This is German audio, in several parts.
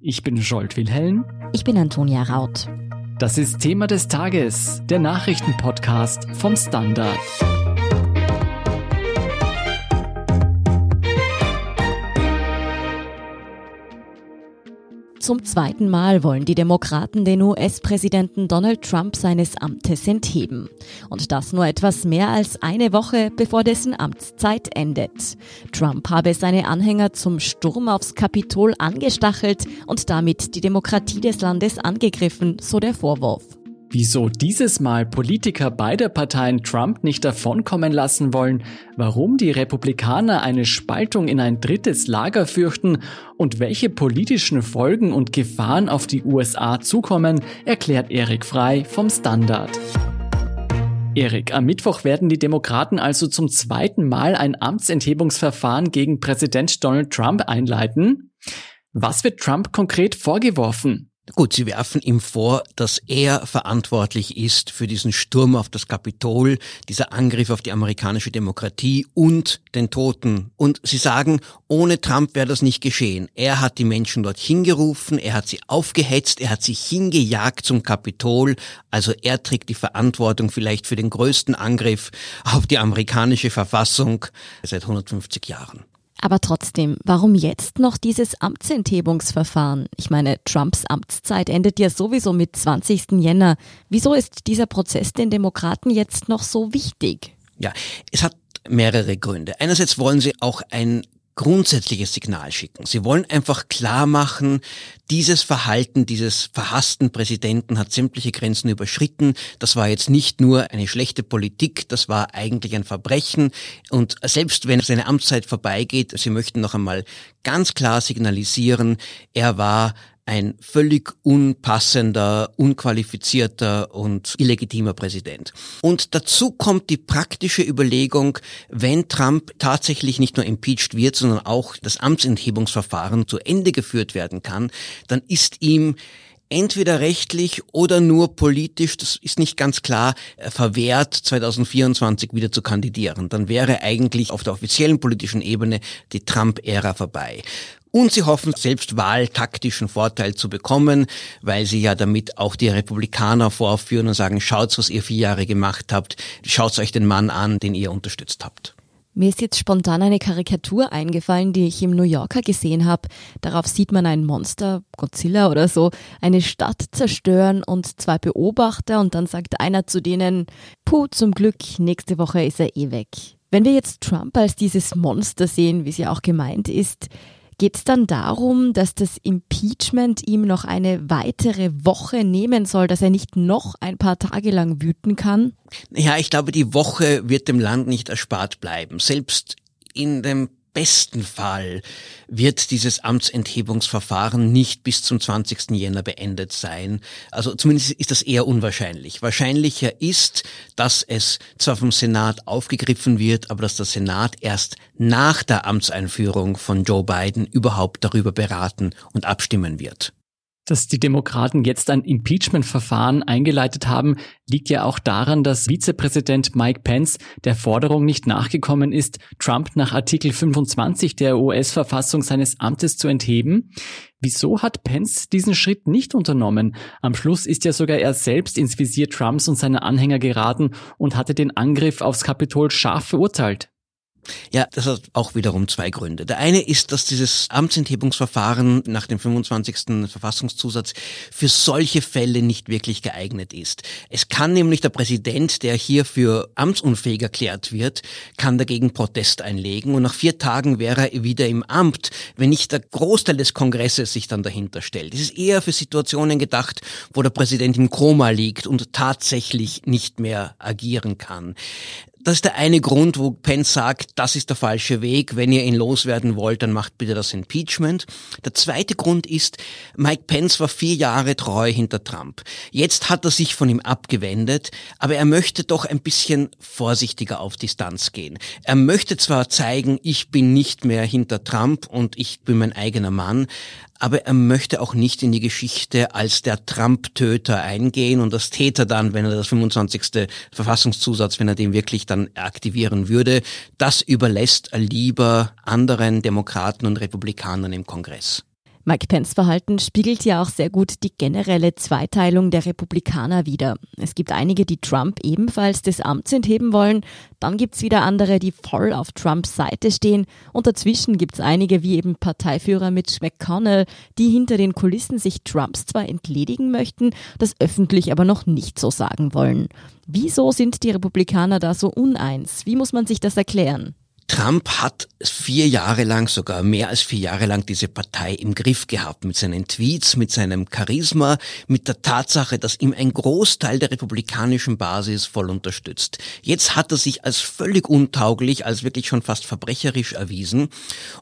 Ich bin Scholt Wilhelm. Ich bin Antonia Raut. Das ist Thema des Tages, der Nachrichtenpodcast vom Standard. Zum zweiten Mal wollen die Demokraten den US-Präsidenten Donald Trump seines Amtes entheben. Und das nur etwas mehr als eine Woche bevor dessen Amtszeit endet. Trump habe seine Anhänger zum Sturm aufs Kapitol angestachelt und damit die Demokratie des Landes angegriffen, so der Vorwurf. Wieso dieses Mal Politiker beider Parteien Trump nicht davonkommen lassen wollen, warum die Republikaner eine Spaltung in ein drittes Lager fürchten und welche politischen Folgen und Gefahren auf die USA zukommen, erklärt Erik Frei vom Standard. Erik, am Mittwoch werden die Demokraten also zum zweiten Mal ein Amtsenthebungsverfahren gegen Präsident Donald Trump einleiten. Was wird Trump konkret vorgeworfen? Gut, Sie werfen ihm vor, dass er verantwortlich ist für diesen Sturm auf das Kapitol, dieser Angriff auf die amerikanische Demokratie und den Toten. Und Sie sagen, ohne Trump wäre das nicht geschehen. Er hat die Menschen dorthin gerufen, er hat sie aufgehetzt, er hat sie hingejagt zum Kapitol. Also er trägt die Verantwortung vielleicht für den größten Angriff auf die amerikanische Verfassung seit 150 Jahren. Aber trotzdem, warum jetzt noch dieses Amtsenthebungsverfahren? Ich meine, Trumps Amtszeit endet ja sowieso mit 20. Jänner. Wieso ist dieser Prozess den Demokraten jetzt noch so wichtig? Ja, es hat mehrere Gründe. Einerseits wollen sie auch ein grundsätzliches Signal schicken. Sie wollen einfach klar machen, dieses Verhalten dieses verhassten Präsidenten hat sämtliche Grenzen überschritten. Das war jetzt nicht nur eine schlechte Politik, das war eigentlich ein Verbrechen. Und selbst wenn seine Amtszeit vorbeigeht, Sie möchten noch einmal ganz klar signalisieren, er war ein völlig unpassender, unqualifizierter und illegitimer Präsident. Und dazu kommt die praktische Überlegung, wenn Trump tatsächlich nicht nur impeached wird, sondern auch das Amtsenthebungsverfahren zu Ende geführt werden kann, dann ist ihm entweder rechtlich oder nur politisch, das ist nicht ganz klar, verwehrt, 2024 wieder zu kandidieren. Dann wäre eigentlich auf der offiziellen politischen Ebene die Trump-Ära vorbei. Und sie hoffen, selbst wahltaktischen Vorteil zu bekommen, weil sie ja damit auch die Republikaner vorführen und sagen, schaut, was ihr vier Jahre gemacht habt, schaut euch den Mann an, den ihr unterstützt habt. Mir ist jetzt spontan eine Karikatur eingefallen, die ich im New Yorker gesehen habe. Darauf sieht man ein Monster, Godzilla oder so, eine Stadt zerstören und zwei Beobachter und dann sagt einer zu denen, puh, zum Glück, nächste Woche ist er eh weg. Wenn wir jetzt Trump als dieses Monster sehen, wie es ja auch gemeint ist, Geht es dann darum, dass das Impeachment ihm noch eine weitere Woche nehmen soll, dass er nicht noch ein paar Tage lang wüten kann? Ja, ich glaube, die Woche wird dem Land nicht erspart bleiben. Selbst in dem besten Fall wird dieses Amtsenthebungsverfahren nicht bis zum 20. Jänner beendet sein. Also zumindest ist das eher unwahrscheinlich. Wahrscheinlicher ist, dass es zwar vom Senat aufgegriffen wird, aber dass der Senat erst nach der Amtseinführung von Joe Biden überhaupt darüber beraten und abstimmen wird. Dass die Demokraten jetzt ein Impeachment-Verfahren eingeleitet haben, liegt ja auch daran, dass Vizepräsident Mike Pence der Forderung nicht nachgekommen ist, Trump nach Artikel 25 der US-Verfassung seines Amtes zu entheben. Wieso hat Pence diesen Schritt nicht unternommen? Am Schluss ist ja sogar er selbst ins Visier Trumps und seiner Anhänger geraten und hatte den Angriff aufs Kapitol scharf verurteilt. Ja, das hat auch wiederum zwei Gründe. Der eine ist, dass dieses Amtsenthebungsverfahren nach dem 25. Verfassungszusatz für solche Fälle nicht wirklich geeignet ist. Es kann nämlich der Präsident, der hier für amtsunfähig erklärt wird, kann dagegen Protest einlegen und nach vier Tagen wäre er wieder im Amt, wenn nicht der Großteil des Kongresses sich dann dahinter stellt. Es ist eher für Situationen gedacht, wo der Präsident im Koma liegt und tatsächlich nicht mehr agieren kann. Das ist der eine Grund, wo Pence sagt, das ist der falsche Weg. Wenn ihr ihn loswerden wollt, dann macht bitte das Impeachment. Der zweite Grund ist, Mike Pence war vier Jahre treu hinter Trump. Jetzt hat er sich von ihm abgewendet, aber er möchte doch ein bisschen vorsichtiger auf Distanz gehen. Er möchte zwar zeigen, ich bin nicht mehr hinter Trump und ich bin mein eigener Mann, aber er möchte auch nicht in die Geschichte als der Trump-Töter eingehen und das Täter dann, wenn er das 25. Verfassungszusatz, wenn er den wirklich dann aktivieren würde, das überlässt er lieber anderen Demokraten und Republikanern im Kongress. Mike Pence Verhalten spiegelt ja auch sehr gut die generelle Zweiteilung der Republikaner wider. Es gibt einige, die Trump ebenfalls des Amts entheben wollen, dann gibt's wieder andere, die voll auf Trumps Seite stehen und dazwischen gibt's einige wie eben Parteiführer Mitch McConnell, die hinter den Kulissen sich Trumps zwar entledigen möchten, das öffentlich aber noch nicht so sagen wollen. Wieso sind die Republikaner da so uneins? Wie muss man sich das erklären? Trump hat vier Jahre lang, sogar mehr als vier Jahre lang diese Partei im Griff gehabt mit seinen Tweets, mit seinem Charisma, mit der Tatsache, dass ihm ein Großteil der republikanischen Basis voll unterstützt. Jetzt hat er sich als völlig untauglich, als wirklich schon fast verbrecherisch erwiesen.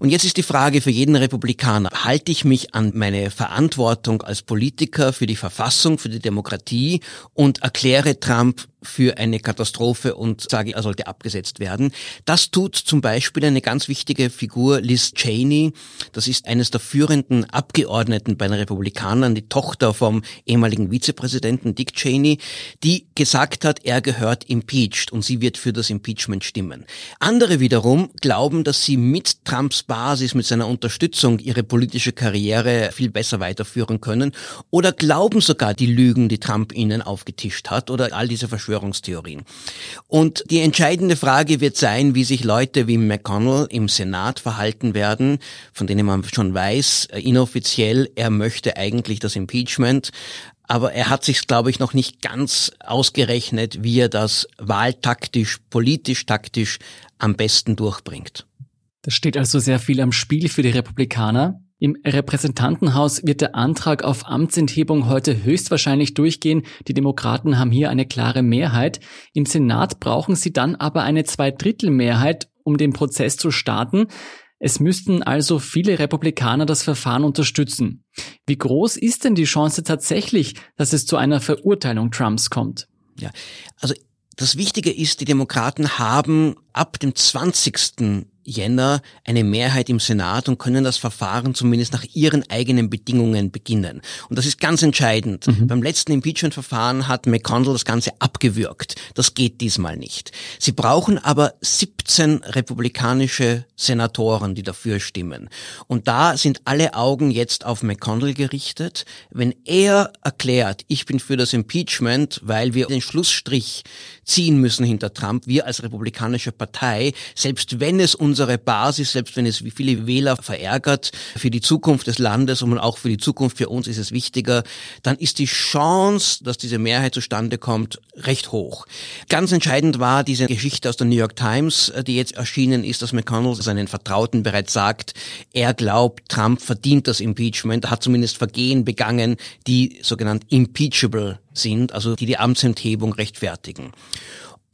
Und jetzt ist die Frage für jeden Republikaner, halte ich mich an meine Verantwortung als Politiker für die Verfassung, für die Demokratie und erkläre Trump für eine Katastrophe und sage, er sollte abgesetzt werden. Das tut zum Beispiel eine ganz wichtige Figur, Liz Cheney. Das ist eines der führenden Abgeordneten bei den Republikanern, die Tochter vom ehemaligen Vizepräsidenten Dick Cheney, die gesagt hat, er gehört impeached und sie wird für das Impeachment stimmen. Andere wiederum glauben, dass sie mit Trumps Basis, mit seiner Unterstützung ihre politische Karriere viel besser weiterführen können oder glauben sogar die Lügen, die Trump ihnen aufgetischt hat oder all diese Verschwörungen Verschwörungstheorien. Und die entscheidende Frage wird sein, wie sich Leute wie McConnell im Senat verhalten werden, von denen man schon weiß, äh, inoffiziell, er möchte eigentlich das Impeachment. Aber er hat sich, glaube ich, noch nicht ganz ausgerechnet, wie er das wahltaktisch, politisch taktisch am besten durchbringt. Da steht also sehr viel am Spiel für die Republikaner. Im Repräsentantenhaus wird der Antrag auf Amtsenthebung heute höchstwahrscheinlich durchgehen. Die Demokraten haben hier eine klare Mehrheit. Im Senat brauchen sie dann aber eine Zweidrittelmehrheit, um den Prozess zu starten. Es müssten also viele Republikaner das Verfahren unterstützen. Wie groß ist denn die Chance tatsächlich, dass es zu einer Verurteilung Trumps kommt? Ja, also das Wichtige ist, die Demokraten haben ab dem 20. Jänner eine Mehrheit im Senat und können das Verfahren zumindest nach ihren eigenen Bedingungen beginnen. Und das ist ganz entscheidend. Mhm. Beim letzten Impeachment-Verfahren hat McConnell das Ganze abgewürgt. Das geht diesmal nicht. Sie brauchen aber 17 republikanische Senatoren, die dafür stimmen. Und da sind alle Augen jetzt auf McConnell gerichtet. Wenn er erklärt, ich bin für das Impeachment, weil wir den Schlussstrich ziehen müssen hinter Trump, wir als republikanische Partei, selbst wenn es unsere Basis, selbst wenn es viele Wähler verärgert, für die Zukunft des Landes und auch für die Zukunft für uns ist es wichtiger, dann ist die Chance, dass diese Mehrheit zustande kommt, recht hoch. Ganz entscheidend war diese Geschichte aus der New York Times, die jetzt erschienen ist, dass McConnell seinen Vertrauten bereits sagt, er glaubt, Trump verdient das Impeachment, hat zumindest Vergehen begangen, die sogenannt impeachable sind, also die die Amtsenthebung rechtfertigen.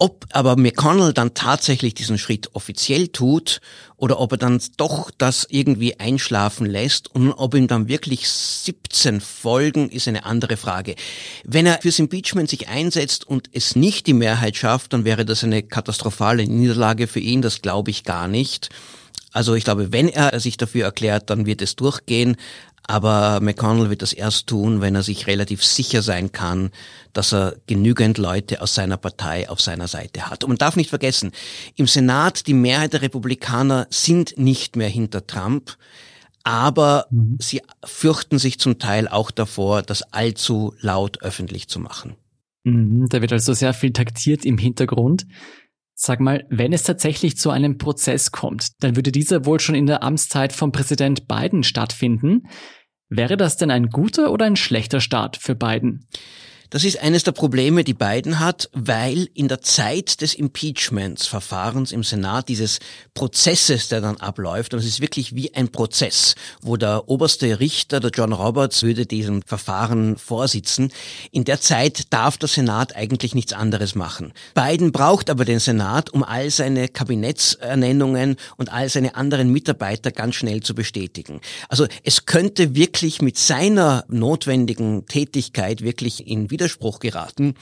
Ob aber McConnell dann tatsächlich diesen Schritt offiziell tut oder ob er dann doch das irgendwie einschlafen lässt und ob ihm dann wirklich 17 folgen, ist eine andere Frage. Wenn er fürs Impeachment sich einsetzt und es nicht die Mehrheit schafft, dann wäre das eine katastrophale Niederlage für ihn, das glaube ich gar nicht. Also ich glaube, wenn er sich dafür erklärt, dann wird es durchgehen. Aber McConnell wird das erst tun, wenn er sich relativ sicher sein kann, dass er genügend Leute aus seiner Partei auf seiner Seite hat. Und man darf nicht vergessen, im Senat die Mehrheit der Republikaner sind nicht mehr hinter Trump, aber mhm. sie fürchten sich zum Teil auch davor, das allzu laut öffentlich zu machen. Mhm, da wird also sehr viel taktiert im Hintergrund. Sag mal, wenn es tatsächlich zu einem Prozess kommt, dann würde dieser wohl schon in der Amtszeit von Präsident Biden stattfinden. Wäre das denn ein guter oder ein schlechter Start für Biden? Das ist eines der Probleme, die Biden hat, weil in der Zeit des Impeachments-Verfahrens im Senat dieses Prozesses, der dann abläuft, und es ist wirklich wie ein Prozess, wo der oberste Richter, der John Roberts, würde diesem Verfahren vorsitzen. In der Zeit darf der Senat eigentlich nichts anderes machen. Biden braucht aber den Senat, um all seine Kabinettsernennungen und all seine anderen Mitarbeiter ganz schnell zu bestätigen. Also es könnte wirklich mit seiner notwendigen Tätigkeit wirklich in Widerspruch geraten.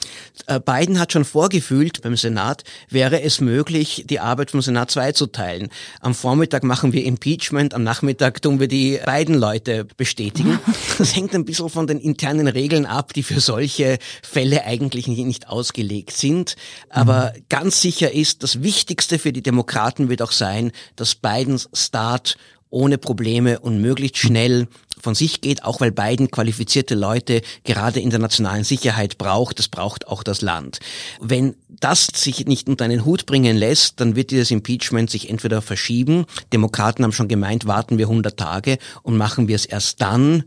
Äh, Biden hat schon vorgefühlt beim Senat, wäre es möglich, die Arbeit vom Senat zweizuteilen. Am Vormittag machen wir Impeachment, am Nachmittag tun wir die beiden Leute bestätigen. Das hängt ein bisschen von den internen Regeln ab, die für solche Fälle eigentlich nicht ausgelegt sind. Aber ganz sicher ist, das Wichtigste für die Demokraten wird auch sein, dass Bidens Start ohne Probleme und möglichst schnell von sich geht, auch weil Biden qualifizierte Leute gerade in der nationalen Sicherheit braucht. Das braucht auch das Land. Wenn das sich nicht unter einen Hut bringen lässt, dann wird dieses Impeachment sich entweder verschieben. Demokraten haben schon gemeint, warten wir 100 Tage und machen wir es erst dann.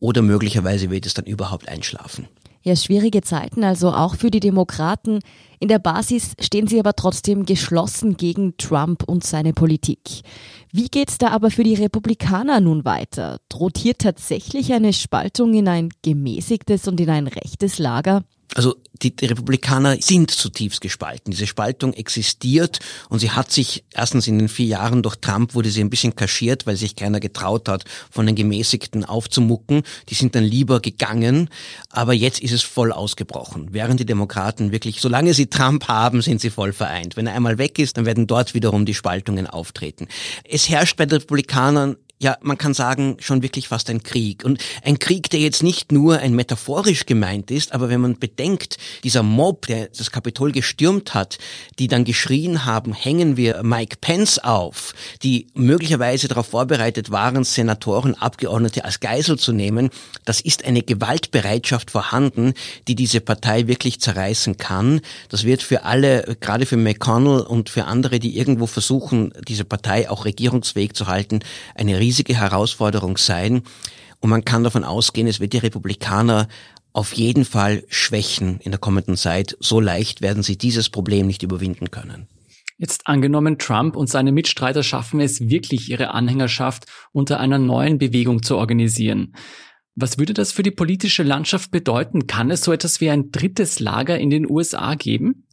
Oder möglicherweise wird es dann überhaupt einschlafen. Ja, schwierige Zeiten also auch für die Demokraten. In der Basis stehen sie aber trotzdem geschlossen gegen Trump und seine Politik. Wie geht's da aber für die Republikaner nun weiter? Droht hier tatsächlich eine Spaltung in ein gemäßigtes und in ein rechtes Lager? Also die, die Republikaner sind zutiefst gespalten. Diese Spaltung existiert und sie hat sich erstens in den vier Jahren durch Trump wurde sie ein bisschen kaschiert, weil sich keiner getraut hat, von den Gemäßigten aufzumucken. Die sind dann lieber gegangen, aber jetzt ist es voll ausgebrochen. Während die Demokraten wirklich, solange sie Trump haben, sind sie voll vereint. Wenn er einmal weg ist, dann werden dort wiederum die Spaltungen auftreten. Es herrscht bei den Republikanern ja, man kann sagen, schon wirklich fast ein Krieg. Und ein Krieg, der jetzt nicht nur ein metaphorisch gemeint ist, aber wenn man bedenkt, dieser Mob, der das Kapitol gestürmt hat, die dann geschrien haben, hängen wir Mike Pence auf, die möglicherweise darauf vorbereitet waren, Senatoren, Abgeordnete als Geisel zu nehmen, das ist eine Gewaltbereitschaft vorhanden, die diese Partei wirklich zerreißen kann. Das wird für alle, gerade für McConnell und für andere, die irgendwo versuchen, diese Partei auch regierungsfähig zu halten, eine riesige Herausforderung sein. Und man kann davon ausgehen, es wird die Republikaner auf jeden Fall schwächen in der kommenden Zeit. So leicht werden sie dieses Problem nicht überwinden können. Jetzt angenommen, Trump und seine Mitstreiter schaffen es wirklich, ihre Anhängerschaft unter einer neuen Bewegung zu organisieren. Was würde das für die politische Landschaft bedeuten? Kann es so etwas wie ein drittes Lager in den USA geben?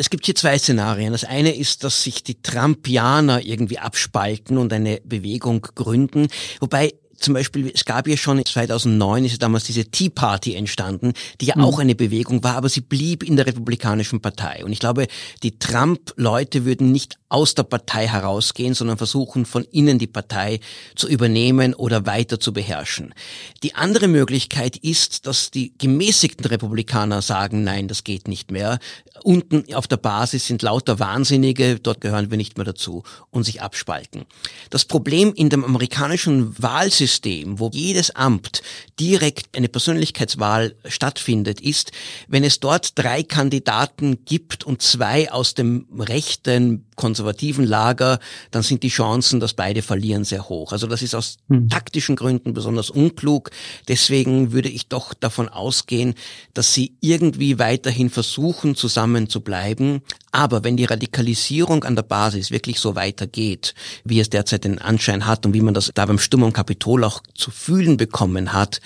Es gibt hier zwei Szenarien. Das eine ist, dass sich die Trumpianer irgendwie abspalten und eine Bewegung gründen. Wobei zum Beispiel, es gab ja schon 2009 ist ja damals diese Tea Party entstanden, die ja mhm. auch eine Bewegung war, aber sie blieb in der Republikanischen Partei. Und ich glaube, die Trump-Leute würden nicht aus der Partei herausgehen, sondern versuchen, von innen die Partei zu übernehmen oder weiter zu beherrschen. Die andere Möglichkeit ist, dass die gemäßigten Republikaner sagen, nein, das geht nicht mehr. Unten auf der Basis sind lauter Wahnsinnige, dort gehören wir nicht mehr dazu und sich abspalten. Das Problem in dem amerikanischen Wahlsystem, wo jedes Amt direkt eine Persönlichkeitswahl stattfindet, ist, wenn es dort drei Kandidaten gibt und zwei aus dem rechten konservativen Lager, dann sind die Chancen, dass beide verlieren, sehr hoch. Also das ist aus hm. taktischen Gründen besonders unklug. Deswegen würde ich doch davon ausgehen, dass sie irgendwie weiterhin versuchen, zusammen zu bleiben. Aber wenn die Radikalisierung an der Basis wirklich so weitergeht, wie es derzeit den Anschein hat und wie man das da beim Sturm am Kapitol auch zu fühlen bekommen hat,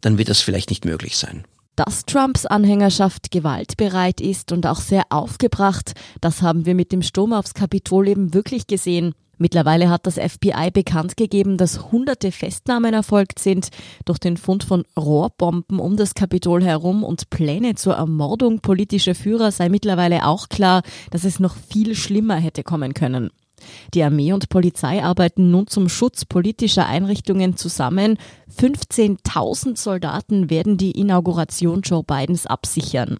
dann wird das vielleicht nicht möglich sein. Dass Trumps Anhängerschaft gewaltbereit ist und auch sehr aufgebracht, das haben wir mit dem Sturm aufs Kapitol eben wirklich gesehen. Mittlerweile hat das FBI bekannt gegeben, dass hunderte Festnahmen erfolgt sind durch den Fund von Rohrbomben um das Kapitol herum und Pläne zur Ermordung politischer Führer sei mittlerweile auch klar, dass es noch viel schlimmer hätte kommen können. Die Armee und Polizei arbeiten nun zum Schutz politischer Einrichtungen zusammen. 15.000 Soldaten werden die Inauguration Joe Bidens absichern.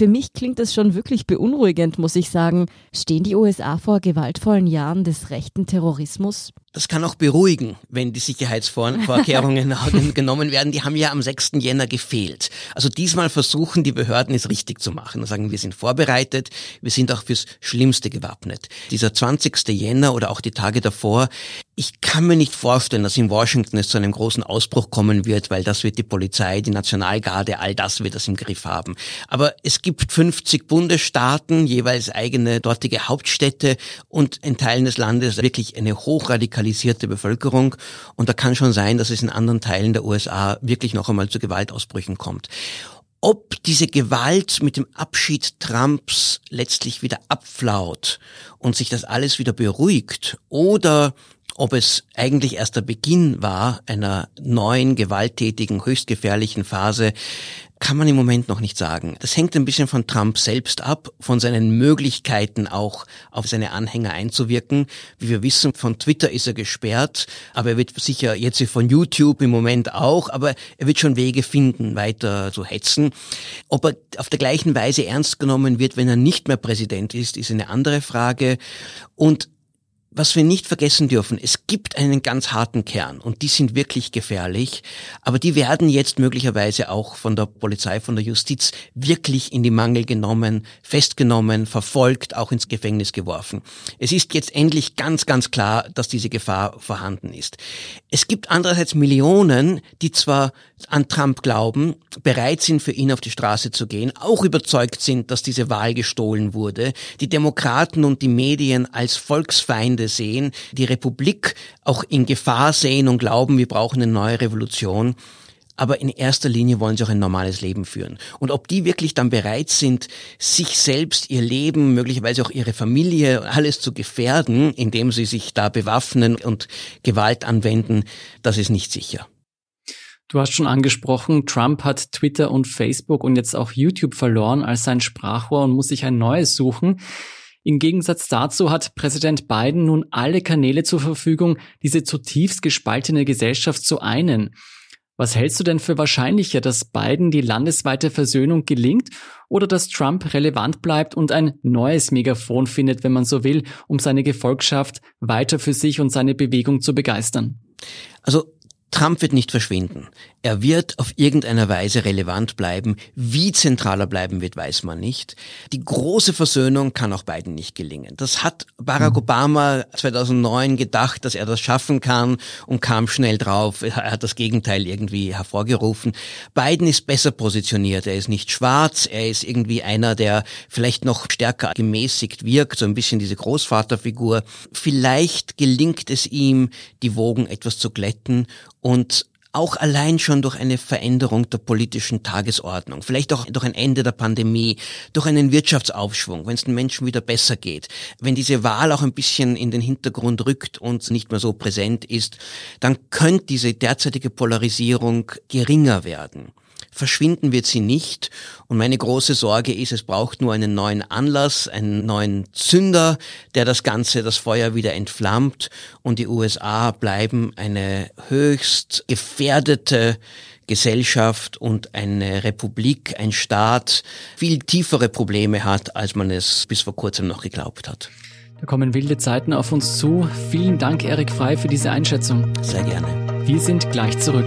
Für mich klingt das schon wirklich beunruhigend, muss ich sagen. Stehen die USA vor gewaltvollen Jahren des rechten Terrorismus? Das kann auch beruhigen, wenn die Sicherheitsvorkehrungen genommen werden. Die haben ja am 6. Jänner gefehlt. Also diesmal versuchen die Behörden es richtig zu machen und sagen, wir sind vorbereitet, wir sind auch fürs Schlimmste gewappnet. Dieser 20. Jänner oder auch die Tage davor, ich kann mir nicht vorstellen, dass in Washington es zu einem großen Ausbruch kommen wird, weil das wird die Polizei, die Nationalgarde, all das wird das im Griff haben. Aber es gibt 50 Bundesstaaten, jeweils eigene dortige Hauptstädte und in Teilen des Landes wirklich eine hochradikale radikalisierte Bevölkerung. Und da kann schon sein, dass es in anderen Teilen der USA wirklich noch einmal zu Gewaltausbrüchen kommt. Ob diese Gewalt mit dem Abschied Trumps letztlich wieder abflaut und sich das alles wieder beruhigt oder ob es eigentlich erst der Beginn war einer neuen, gewalttätigen, höchst gefährlichen Phase, kann man im Moment noch nicht sagen. Das hängt ein bisschen von Trump selbst ab, von seinen Möglichkeiten auch auf seine Anhänger einzuwirken. Wie wir wissen, von Twitter ist er gesperrt, aber er wird sicher jetzt von YouTube im Moment auch, aber er wird schon Wege finden, weiter zu hetzen. Ob er auf der gleichen Weise ernst genommen wird, wenn er nicht mehr Präsident ist, ist eine andere Frage. Und was wir nicht vergessen dürfen, es gibt einen ganz harten Kern und die sind wirklich gefährlich, aber die werden jetzt möglicherweise auch von der Polizei, von der Justiz wirklich in die Mangel genommen, festgenommen, verfolgt, auch ins Gefängnis geworfen. Es ist jetzt endlich ganz, ganz klar, dass diese Gefahr vorhanden ist. Es gibt andererseits Millionen, die zwar an Trump glauben, bereit sind, für ihn auf die Straße zu gehen, auch überzeugt sind, dass diese Wahl gestohlen wurde, die Demokraten und die Medien als Volksfeinde sehen, die Republik auch in Gefahr sehen und glauben, wir brauchen eine neue Revolution. Aber in erster Linie wollen sie auch ein normales Leben führen. Und ob die wirklich dann bereit sind, sich selbst, ihr Leben, möglicherweise auch ihre Familie, alles zu gefährden, indem sie sich da bewaffnen und Gewalt anwenden, das ist nicht sicher. Du hast schon angesprochen, Trump hat Twitter und Facebook und jetzt auch YouTube verloren als sein Sprachrohr und muss sich ein neues suchen. Im Gegensatz dazu hat Präsident Biden nun alle Kanäle zur Verfügung, diese zutiefst gespaltene Gesellschaft zu einen. Was hältst du denn für wahrscheinlicher, dass Biden die landesweite Versöhnung gelingt oder dass Trump relevant bleibt und ein neues Megafon findet, wenn man so will, um seine Gefolgschaft weiter für sich und seine Bewegung zu begeistern? Also Trump wird nicht verschwinden. Er wird auf irgendeiner Weise relevant bleiben. Wie zentral er bleiben wird, weiß man nicht. Die große Versöhnung kann auch beiden nicht gelingen. Das hat Barack mhm. Obama 2009 gedacht, dass er das schaffen kann und kam schnell drauf. Er hat das Gegenteil irgendwie hervorgerufen. Biden ist besser positioniert. Er ist nicht schwarz. Er ist irgendwie einer, der vielleicht noch stärker gemäßigt wirkt, so ein bisschen diese Großvaterfigur. Vielleicht gelingt es ihm, die Wogen etwas zu glätten und auch allein schon durch eine Veränderung der politischen Tagesordnung, vielleicht auch durch ein Ende der Pandemie, durch einen Wirtschaftsaufschwung, wenn es den Menschen wieder besser geht, wenn diese Wahl auch ein bisschen in den Hintergrund rückt und nicht mehr so präsent ist, dann könnte diese derzeitige Polarisierung geringer werden. Verschwinden wird sie nicht. Und meine große Sorge ist, es braucht nur einen neuen Anlass, einen neuen Zünder, der das Ganze, das Feuer wieder entflammt. Und die USA bleiben eine höchst gefährdete Gesellschaft und eine Republik, ein Staat viel tiefere Probleme hat, als man es bis vor kurzem noch geglaubt hat. Da kommen wilde Zeiten auf uns zu. Vielen Dank, Erik Frei, für diese Einschätzung. Sehr gerne. Wir sind gleich zurück.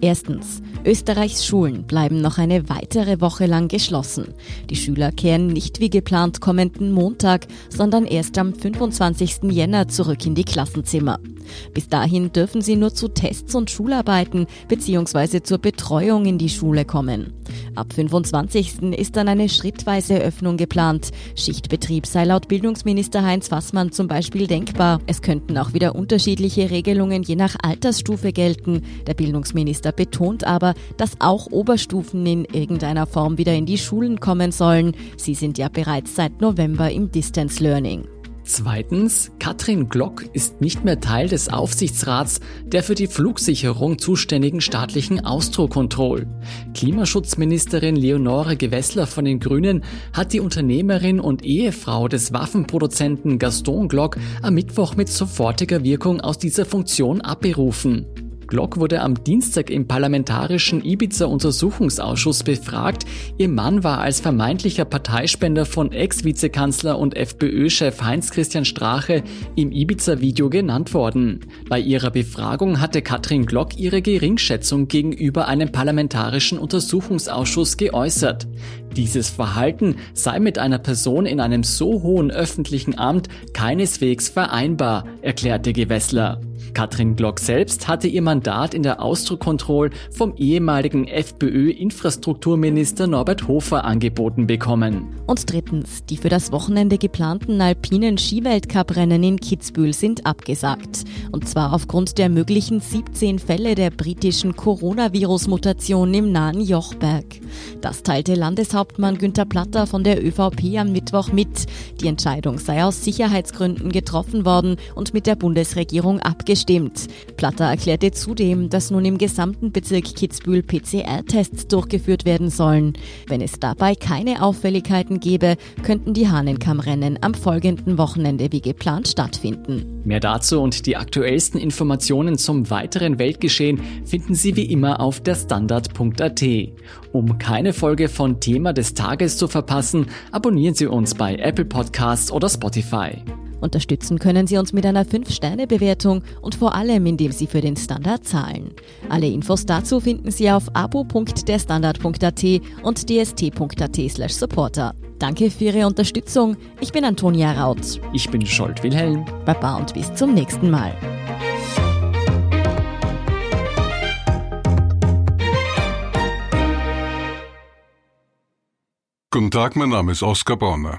Erstens. Österreichs Schulen bleiben noch eine weitere Woche lang geschlossen. Die Schüler kehren nicht wie geplant kommenden Montag, sondern erst am 25. Jänner zurück in die Klassenzimmer. Bis dahin dürfen sie nur zu Tests und Schularbeiten bzw. zur Betreuung in die Schule kommen. Ab 25. ist dann eine schrittweise Öffnung geplant. Schichtbetrieb sei laut Bildungsminister Heinz Fassmann zum Beispiel denkbar. Es könnten auch wieder unterschiedliche Regelungen je nach Altersstufe gelten. Der Bildungsminister betont aber, dass auch Oberstufen in irgendeiner Form wieder in die Schulen kommen sollen. Sie sind ja bereits seit November im Distance Learning. Zweitens, Katrin Glock ist nicht mehr Teil des Aufsichtsrats der für die Flugsicherung zuständigen staatlichen Austrocontrol. Klimaschutzministerin Leonore Gewessler von den Grünen hat die Unternehmerin und Ehefrau des Waffenproduzenten Gaston Glock am Mittwoch mit sofortiger Wirkung aus dieser Funktion abberufen. Glock wurde am Dienstag im parlamentarischen Ibiza-Untersuchungsausschuss befragt. Ihr Mann war als vermeintlicher Parteispender von Ex-Vizekanzler und FPÖ-Chef Heinz-Christian Strache im Ibiza-Video genannt worden. Bei ihrer Befragung hatte Katrin Glock ihre Geringschätzung gegenüber einem parlamentarischen Untersuchungsausschuss geäußert. Dieses Verhalten sei mit einer Person in einem so hohen öffentlichen Amt keineswegs vereinbar, erklärte Gewessler. Katrin Glock selbst hatte ihr Mandat in der Ausdruckkontroll vom ehemaligen FPÖ-Infrastrukturminister Norbert Hofer angeboten bekommen. Und drittens, die für das Wochenende geplanten alpinen Skiweltcuprennen in Kitzbühel sind abgesagt. Und zwar aufgrund der möglichen 17 Fälle der britischen Coronavirus-Mutation im nahen Jochberg. Das teilte Landeshauptmann Günther Platter von der ÖVP am Mittwoch mit. Die Entscheidung sei aus Sicherheitsgründen getroffen worden und mit der Bundesregierung abgestimmt bestimmt. Platter erklärte zudem, dass nun im gesamten Bezirk Kitzbühel PCR-Tests durchgeführt werden sollen. Wenn es dabei keine Auffälligkeiten gäbe, könnten die Hahnenkammrennen am folgenden Wochenende wie geplant stattfinden. Mehr dazu und die aktuellsten Informationen zum weiteren Weltgeschehen finden Sie wie immer auf der Standard.at. Um keine Folge von Thema des Tages zu verpassen, abonnieren Sie uns bei Apple Podcasts oder Spotify. Unterstützen können Sie uns mit einer 5-Sterne-Bewertung und vor allem, indem Sie für den Standard zahlen. Alle Infos dazu finden Sie auf abo.derstandard.at und dst.at slash supporter. Danke für Ihre Unterstützung. Ich bin Antonia Raut. Ich bin Scholt Wilhelm. Baba und bis zum nächsten Mal. Guten Tag, mein Name ist Oskar Bonner.